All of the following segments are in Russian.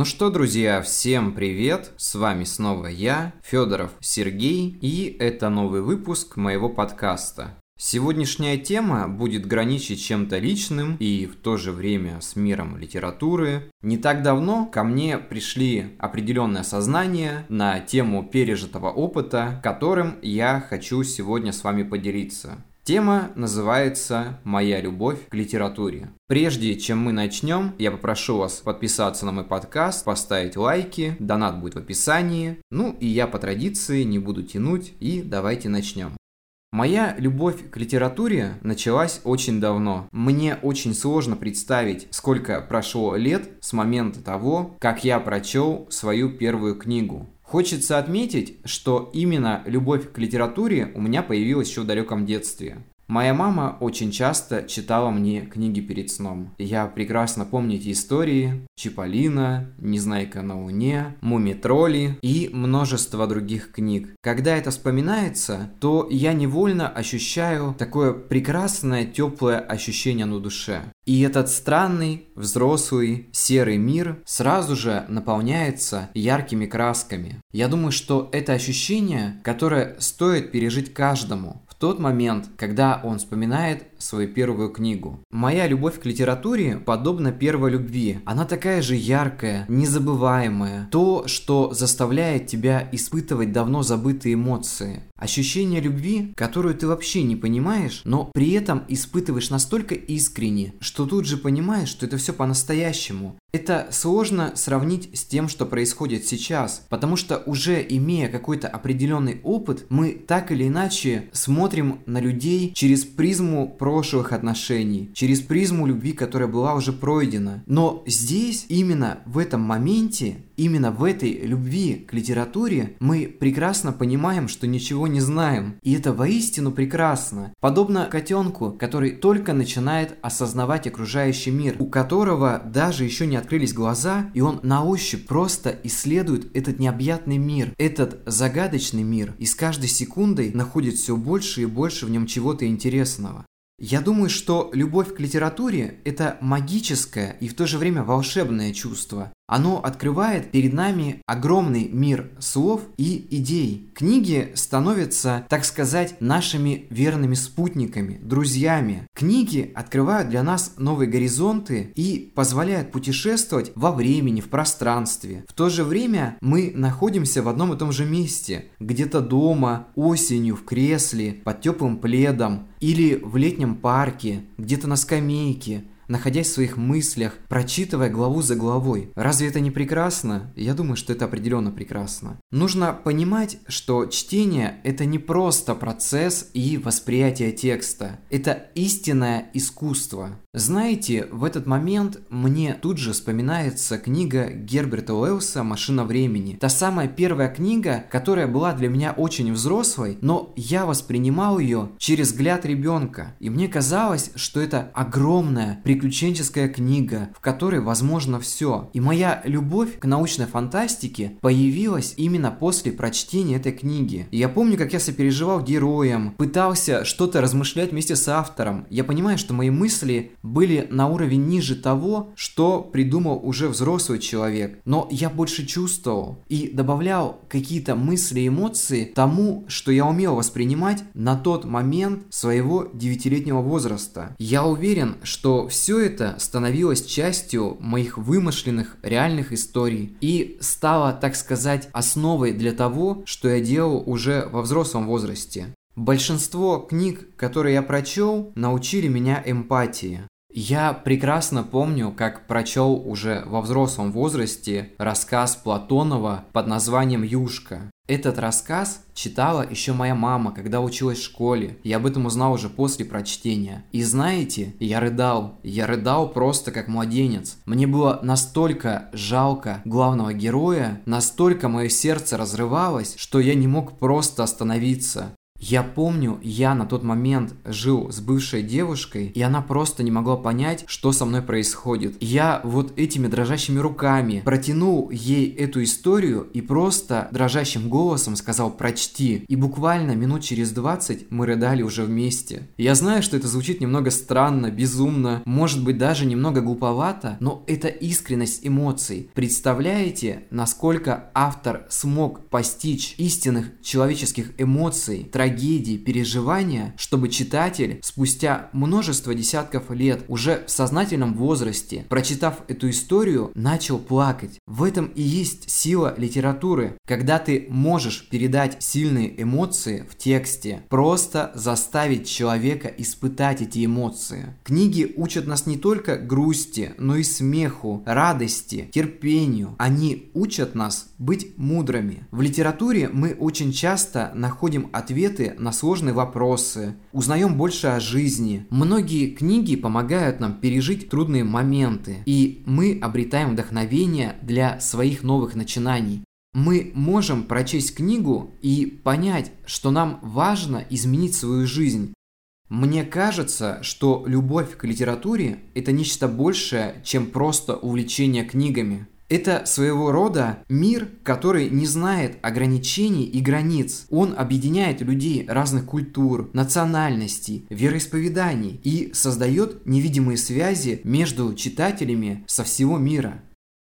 Ну что, друзья, всем привет! С вами снова я, Федоров Сергей, и это новый выпуск моего подкаста. Сегодняшняя тема будет граничить чем-то личным и в то же время с миром литературы. Не так давно ко мне пришли определенные осознания на тему пережитого опыта, которым я хочу сегодня с вами поделиться. Тема называется «Моя любовь к литературе». Прежде чем мы начнем, я попрошу вас подписаться на мой подкаст, поставить лайки, донат будет в описании. Ну и я по традиции не буду тянуть и давайте начнем. Моя любовь к литературе началась очень давно. Мне очень сложно представить, сколько прошло лет с момента того, как я прочел свою первую книгу. Хочется отметить, что именно любовь к литературе у меня появилась еще в далеком детстве. Моя мама очень часто читала мне книги перед сном. Я прекрасно помню эти истории Чиполлино, Незнайка на Луне, Муми-тролли и множество других книг. Когда это вспоминается, то я невольно ощущаю такое прекрасное теплое ощущение на душе. И этот странный, взрослый, серый мир сразу же наполняется яркими красками. Я думаю, что это ощущение, которое стоит пережить каждому, тот момент, когда он вспоминает свою первую книгу. Моя любовь к литературе подобна первой любви. Она такая же яркая, незабываемая. То, что заставляет тебя испытывать давно забытые эмоции. Ощущение любви, которую ты вообще не понимаешь, но при этом испытываешь настолько искренне, что тут же понимаешь, что это все по-настоящему. Это сложно сравнить с тем, что происходит сейчас, потому что уже имея какой-то определенный опыт, мы так или иначе смотрим на людей через призму прошлых отношений, через призму любви, которая была уже пройдена. Но здесь, именно в этом моменте, именно в этой любви к литературе, мы прекрасно понимаем, что ничего не знаем. И это воистину прекрасно. Подобно котенку, который только начинает осознавать окружающий мир, у которого даже еще не открылись глаза, и он на ощупь просто исследует этот необъятный мир, этот загадочный мир, и с каждой секундой находит все больше и больше в нем чего-то интересного. Я думаю, что любовь к литературе – это магическое и в то же время волшебное чувство. Оно открывает перед нами огромный мир слов и идей. Книги становятся, так сказать, нашими верными спутниками, друзьями. Книги открывают для нас новые горизонты и позволяют путешествовать во времени, в пространстве. В то же время мы находимся в одном и том же месте, где-то дома, осенью, в кресле, под теплым пледом или в летнем парке, где-то на скамейке, находясь в своих мыслях, прочитывая главу за главой. Разве это не прекрасно? Я думаю, что это определенно прекрасно. Нужно понимать, что чтение – это не просто процесс и восприятие текста. Это истинное искусство. Знаете, в этот момент мне тут же вспоминается книга Герберта Уэллса «Машина времени». Та самая первая книга, которая была для меня очень взрослой, но я воспринимал ее через взгляд ребенка. И мне казалось, что это огромная, приключенческая книга, в которой возможно все. И моя любовь к научной фантастике появилась именно после прочтения этой книги. И я помню, как я сопереживал героям, пытался что-то размышлять вместе с автором. Я понимаю, что мои мысли были на уровень ниже того, что придумал уже взрослый человек. Но я больше чувствовал и добавлял какие-то мысли и эмоции тому, что я умел воспринимать на тот момент своего девятилетнего возраста. Я уверен, что все это становилось частью моих вымышленных реальных историй и стало, так сказать, основой для того, что я делал уже во взрослом возрасте. Большинство книг, которые я прочел, научили меня эмпатии. Я прекрасно помню, как прочел уже во взрослом возрасте рассказ Платонова под названием «Юшка». Этот рассказ читала еще моя мама, когда училась в школе. Я об этом узнал уже после прочтения. И знаете, я рыдал. Я рыдал просто как младенец. Мне было настолько жалко главного героя, настолько мое сердце разрывалось, что я не мог просто остановиться. Я помню, я на тот момент жил с бывшей девушкой, и она просто не могла понять, что со мной происходит. Я вот этими дрожащими руками протянул ей эту историю и просто дрожащим голосом сказал «прочти». И буквально минут через 20 мы рыдали уже вместе. Я знаю, что это звучит немного странно, безумно, может быть даже немного глуповато, но это искренность эмоций. Представляете, насколько автор смог постичь истинных человеческих эмоций, трагедий, трагедии, переживания, чтобы читатель спустя множество десятков лет, уже в сознательном возрасте, прочитав эту историю, начал плакать. В этом и есть сила литературы, когда ты можешь передать сильные эмоции в тексте, просто заставить человека испытать эти эмоции. Книги учат нас не только грусти, но и смеху, радости, терпению. Они учат нас быть мудрыми. В литературе мы очень часто находим ответы ответы на сложные вопросы, узнаем больше о жизни. Многие книги помогают нам пережить трудные моменты, и мы обретаем вдохновение для своих новых начинаний. Мы можем прочесть книгу и понять, что нам важно изменить свою жизнь. Мне кажется, что любовь к литературе – это нечто большее, чем просто увлечение книгами. Это своего рода мир, который не знает ограничений и границ. Он объединяет людей разных культур, национальностей, вероисповеданий и создает невидимые связи между читателями со всего мира.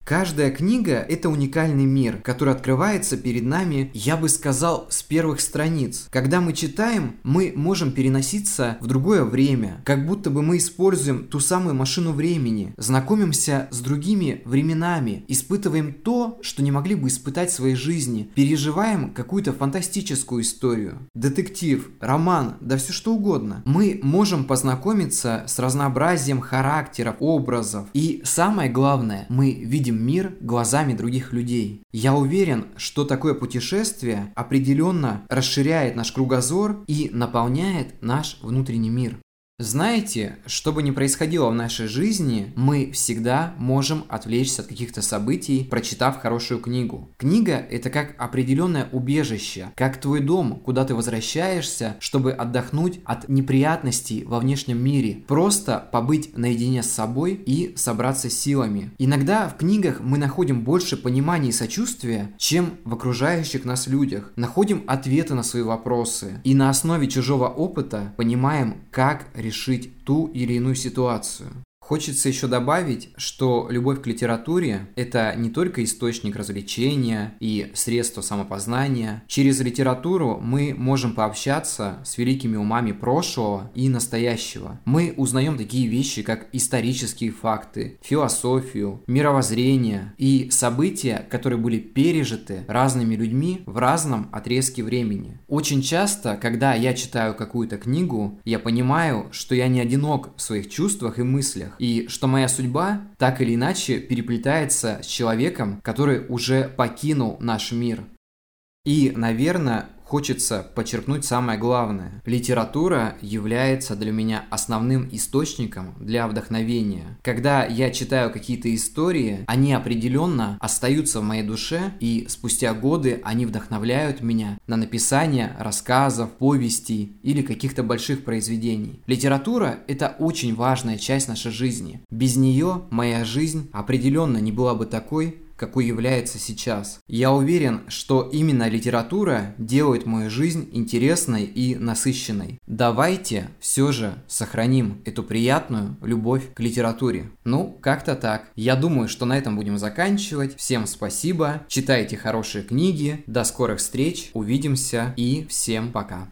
Каждая книга – это уникальный мир, который открывается перед нами, я бы сказал, с первых страниц. Когда мы читаем, мы можем переноситься в другое время, как будто бы мы используем ту самую машину времени, знакомимся с другими временами, испытываем то, что не могли бы испытать в своей жизни, переживаем какую-то фантастическую историю. Детектив, роман, да все что угодно. Мы можем познакомиться с разнообразием характеров, образов. И самое главное, мы видим мир глазами других людей. Я уверен, что такое путешествие определенно расширяет наш кругозор и наполняет наш внутренний мир. Знаете, что бы ни происходило в нашей жизни, мы всегда можем отвлечься от каких-то событий, прочитав хорошую книгу. Книга – это как определенное убежище, как твой дом, куда ты возвращаешься, чтобы отдохнуть от неприятностей во внешнем мире, просто побыть наедине с собой и собраться силами. Иногда в книгах мы находим больше понимания и сочувствия, чем в окружающих нас людях, находим ответы на свои вопросы и на основе чужого опыта понимаем, как решить решить ту или иную ситуацию. Хочется еще добавить, что любовь к литературе – это не только источник развлечения и средство самопознания. Через литературу мы можем пообщаться с великими умами прошлого и настоящего. Мы узнаем такие вещи, как исторические факты, философию, мировоззрение и события, которые были пережиты разными людьми в разном отрезке времени. Очень часто, когда я читаю какую-то книгу, я понимаю, что я не одинок в своих чувствах и мыслях, и что моя судьба так или иначе переплетается с человеком, который уже покинул наш мир. И, наверное, хочется подчеркнуть самое главное. Литература является для меня основным источником для вдохновения. Когда я читаю какие-то истории, они определенно остаются в моей душе, и спустя годы они вдохновляют меня на написание рассказов, повестей или каких-то больших произведений. Литература – это очень важная часть нашей жизни. Без нее моя жизнь определенно не была бы такой, какой является сейчас. Я уверен, что именно литература делает мою жизнь интересной и насыщенной. Давайте все же сохраним эту приятную любовь к литературе. Ну, как-то так. Я думаю, что на этом будем заканчивать. Всем спасибо, читайте хорошие книги, до скорых встреч, увидимся и всем пока.